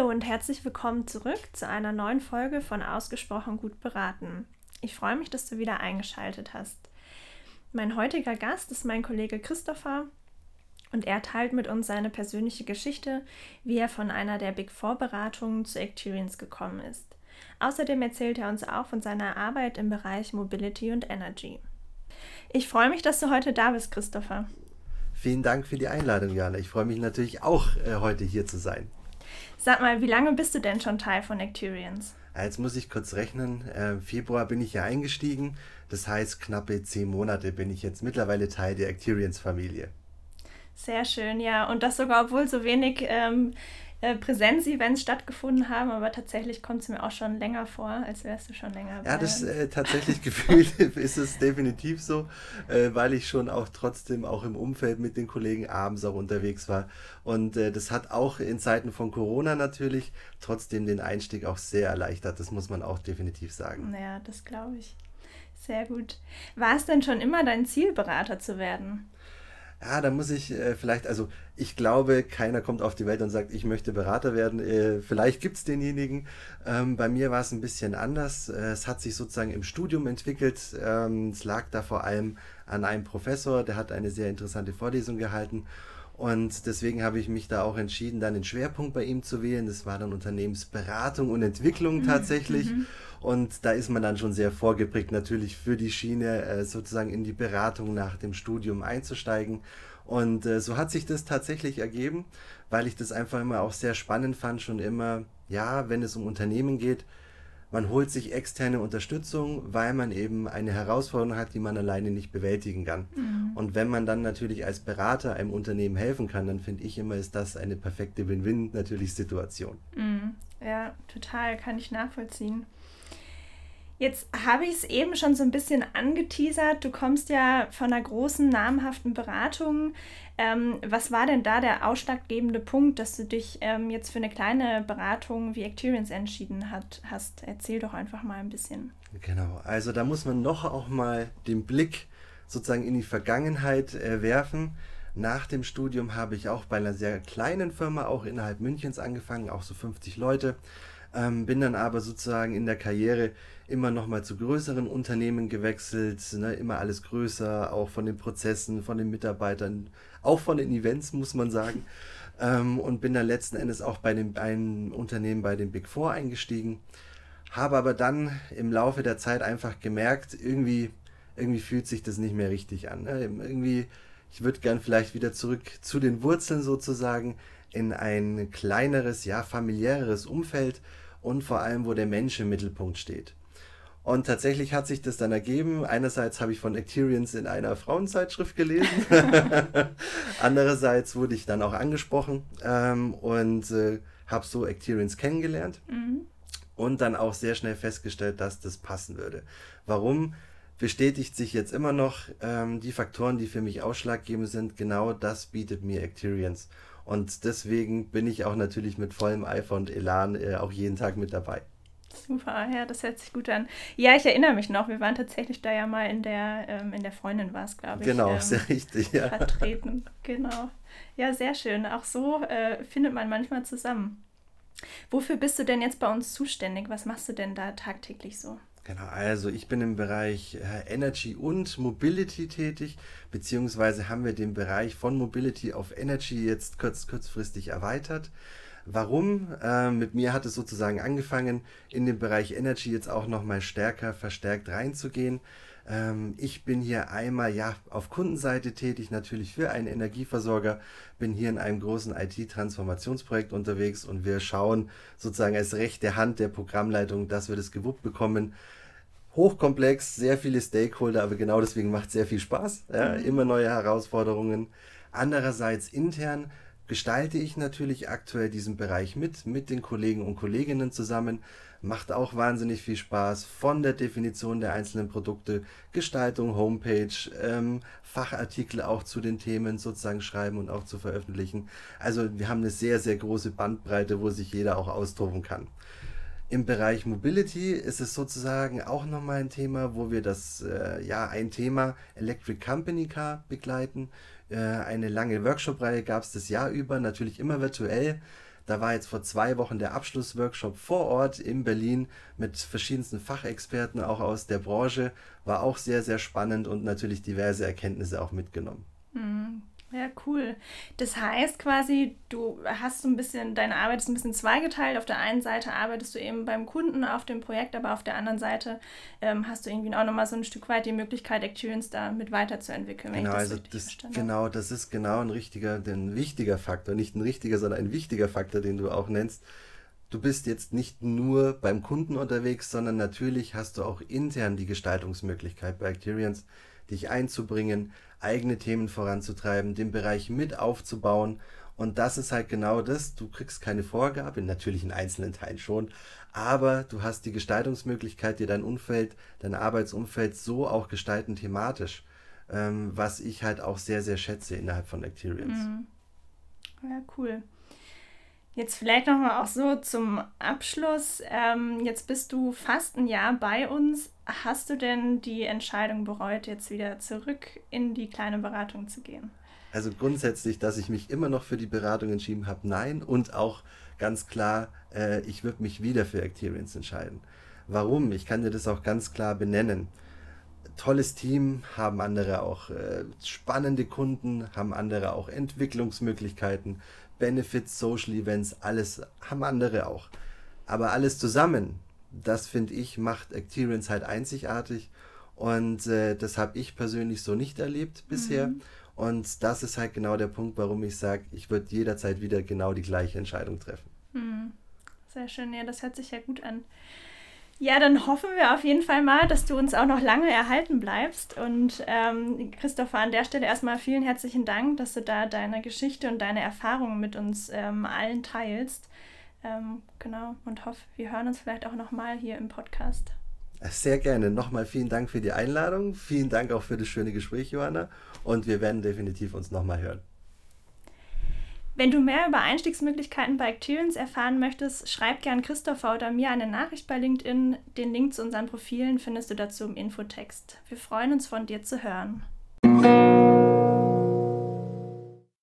Hallo und herzlich willkommen zurück zu einer neuen Folge von Ausgesprochen gut beraten. Ich freue mich, dass du wieder eingeschaltet hast. Mein heutiger Gast ist mein Kollege Christopher und er teilt mit uns seine persönliche Geschichte, wie er von einer der Big Four Beratungen zu Experience gekommen ist. Außerdem erzählt er uns auch von seiner Arbeit im Bereich Mobility und Energy. Ich freue mich, dass du heute da bist, Christopher. Vielen Dank für die Einladung, Jana. Ich freue mich natürlich auch, äh, heute hier zu sein. Sag mal, wie lange bist du denn schon Teil von Acturians? Jetzt muss ich kurz rechnen. Äh, Februar bin ich ja eingestiegen. Das heißt, knappe zehn Monate bin ich jetzt mittlerweile Teil der Acturians-Familie. Sehr schön, ja. Und das sogar, obwohl so wenig ähm, äh, Präsenzevents stattgefunden haben, aber tatsächlich kommt es mir auch schon länger vor, als wärst du schon länger. Ja, das äh, tatsächlich gefühlt ist es definitiv so, äh, weil ich schon auch trotzdem auch im Umfeld mit den Kollegen abends auch unterwegs war. Und äh, das hat auch in Zeiten von Corona natürlich trotzdem den Einstieg auch sehr erleichtert. Das muss man auch definitiv sagen. Naja, das glaube ich. Sehr gut. War es denn schon immer dein Ziel, Berater zu werden? Ja, da muss ich äh, vielleicht, also ich glaube, keiner kommt auf die Welt und sagt, ich möchte Berater werden. Äh, vielleicht gibt es denjenigen. Ähm, bei mir war es ein bisschen anders. Äh, es hat sich sozusagen im Studium entwickelt. Ähm, es lag da vor allem an einem Professor, der hat eine sehr interessante Vorlesung gehalten. Und deswegen habe ich mich da auch entschieden, dann den Schwerpunkt bei ihm zu wählen. Das war dann Unternehmensberatung und Entwicklung mhm, tatsächlich. Mhm. Und da ist man dann schon sehr vorgeprägt, natürlich für die Schiene äh, sozusagen in die Beratung nach dem Studium einzusteigen. Und äh, so hat sich das tatsächlich ergeben, weil ich das einfach immer auch sehr spannend fand, schon immer, ja, wenn es um Unternehmen geht, man holt sich externe Unterstützung, weil man eben eine Herausforderung hat, die man alleine nicht bewältigen kann. Mhm. Und wenn man dann natürlich als Berater einem Unternehmen helfen kann, dann finde ich immer, ist das eine perfekte Win-Win natürlich Situation. Mhm. Ja, total, kann ich nachvollziehen. Jetzt habe ich es eben schon so ein bisschen angeteasert. Du kommst ja von einer großen, namhaften Beratung. Ähm, was war denn da der ausschlaggebende Punkt, dass du dich ähm, jetzt für eine kleine Beratung wie Acterians entschieden hat, hast? Erzähl doch einfach mal ein bisschen. Genau, also da muss man noch auch mal den Blick sozusagen in die Vergangenheit äh, werfen. Nach dem Studium habe ich auch bei einer sehr kleinen Firma, auch innerhalb Münchens angefangen, auch so 50 Leute. Ähm, bin dann aber sozusagen in der Karriere immer noch mal zu größeren Unternehmen gewechselt, ne, immer alles größer, auch von den Prozessen, von den Mitarbeitern, auch von den Events, muss man sagen. Ähm, und bin dann letzten Endes auch bei dem, einem Unternehmen bei den Big Four eingestiegen. Habe aber dann im Laufe der Zeit einfach gemerkt, irgendwie, irgendwie fühlt sich das nicht mehr richtig an. Ne? Irgendwie, ich würde gern vielleicht wieder zurück zu den Wurzeln sozusagen in ein kleineres, ja, familiäres Umfeld und vor allem, wo der Mensch im Mittelpunkt steht. Und tatsächlich hat sich das dann ergeben. Einerseits habe ich von Acterians in einer Frauenzeitschrift gelesen. Andererseits wurde ich dann auch angesprochen ähm, und äh, habe so Acterians kennengelernt. Mhm. Und dann auch sehr schnell festgestellt, dass das passen würde. Warum? Bestätigt sich jetzt immer noch ähm, die Faktoren, die für mich ausschlaggebend sind. Genau das bietet mir Acterians. Und deswegen bin ich auch natürlich mit vollem Eifer und Elan äh, auch jeden Tag mit dabei. Super, ja, das hört sich gut an. Ja, ich erinnere mich noch, wir waren tatsächlich da ja mal in der, ähm, in der Freundin war es, glaube ich. Genau, ähm, sehr richtig, ja. Vertreten, genau. Ja, sehr schön. Auch so äh, findet man manchmal zusammen. Wofür bist du denn jetzt bei uns zuständig? Was machst du denn da tagtäglich so? Genau, also ich bin im Bereich äh, Energy und Mobility tätig, beziehungsweise haben wir den Bereich von Mobility auf Energy jetzt kurz, kurzfristig erweitert. Warum? Äh, mit mir hat es sozusagen angefangen, in den Bereich Energy jetzt auch nochmal stärker verstärkt reinzugehen. Ähm, ich bin hier einmal ja auf Kundenseite tätig, natürlich für einen Energieversorger, bin hier in einem großen IT-Transformationsprojekt unterwegs und wir schauen sozusagen als rechte Hand der Programmleitung, dass wir das gewuppt bekommen. Hochkomplex, sehr viele Stakeholder, aber genau deswegen macht es sehr viel Spaß. Ja, mhm. Immer neue Herausforderungen. Andererseits intern gestalte ich natürlich aktuell diesen Bereich mit, mit den Kollegen und Kolleginnen zusammen. Macht auch wahnsinnig viel Spaß von der Definition der einzelnen Produkte, Gestaltung, Homepage, ähm, Fachartikel auch zu den Themen sozusagen schreiben und auch zu veröffentlichen. Also wir haben eine sehr, sehr große Bandbreite, wo sich jeder auch austoben kann. Im Bereich Mobility ist es sozusagen auch nochmal ein Thema, wo wir das, äh, ja, ein Thema Electric Company Car begleiten. Äh, eine lange Workshop-Reihe gab es das Jahr über, natürlich immer virtuell. Da war jetzt vor zwei Wochen der Abschlussworkshop vor Ort in Berlin mit verschiedensten Fachexperten auch aus der Branche. War auch sehr, sehr spannend und natürlich diverse Erkenntnisse auch mitgenommen. Mhm. Ja, cool. Das heißt quasi, du hast so ein bisschen, deine Arbeit ist ein bisschen zweigeteilt. Auf der einen Seite arbeitest du eben beim Kunden auf dem Projekt, aber auf der anderen Seite ähm, hast du irgendwie auch nochmal so ein Stück weit die Möglichkeit, Experience da mit weiterzuentwickeln. Genau, das also das, genau, das ist genau ein richtiger, ein wichtiger Faktor. Nicht ein richtiger, sondern ein wichtiger Faktor, den du auch nennst. Du bist jetzt nicht nur beim Kunden unterwegs, sondern natürlich hast du auch intern die Gestaltungsmöglichkeit bei Acterians, dich einzubringen, eigene Themen voranzutreiben, den Bereich mit aufzubauen. Und das ist halt genau das. Du kriegst keine Vorgabe, natürlich in einzelnen Teilen schon, aber du hast die Gestaltungsmöglichkeit, dir dein Umfeld, dein Arbeitsumfeld so auch gestalten thematisch, ähm, was ich halt auch sehr, sehr schätze innerhalb von Acterians. Mhm. Ja, cool. Jetzt vielleicht nochmal auch so zum Abschluss. Ähm, jetzt bist du fast ein Jahr bei uns. Hast du denn die Entscheidung bereut, jetzt wieder zurück in die kleine Beratung zu gehen? Also grundsätzlich, dass ich mich immer noch für die Beratung entschieden habe, nein. Und auch ganz klar, äh, ich würde mich wieder für Acterians entscheiden. Warum? Ich kann dir das auch ganz klar benennen. Tolles Team, haben andere auch äh, spannende Kunden, haben andere auch Entwicklungsmöglichkeiten, Benefits, Social Events, alles haben andere auch. Aber alles zusammen, das finde ich, macht Acterians halt einzigartig. Und äh, das habe ich persönlich so nicht erlebt bisher. Mhm. Und das ist halt genau der Punkt, warum ich sage, ich würde jederzeit wieder genau die gleiche Entscheidung treffen. Mhm. Sehr schön, ja, das hört sich ja gut an. Ja, dann hoffen wir auf jeden Fall mal, dass du uns auch noch lange erhalten bleibst. Und ähm, Christopher, an der Stelle erstmal vielen herzlichen Dank, dass du da deine Geschichte und deine Erfahrungen mit uns ähm, allen teilst. Ähm, genau, und hoffe, wir hören uns vielleicht auch nochmal hier im Podcast. Sehr gerne. Nochmal vielen Dank für die Einladung. Vielen Dank auch für das schöne Gespräch, Johanna. Und wir werden definitiv uns nochmal hören. Wenn du mehr über Einstiegsmöglichkeiten bei Acterians erfahren möchtest, schreib gern Christopher oder mir eine Nachricht bei LinkedIn. Den Link zu unseren Profilen findest du dazu im Infotext. Wir freuen uns von dir zu hören.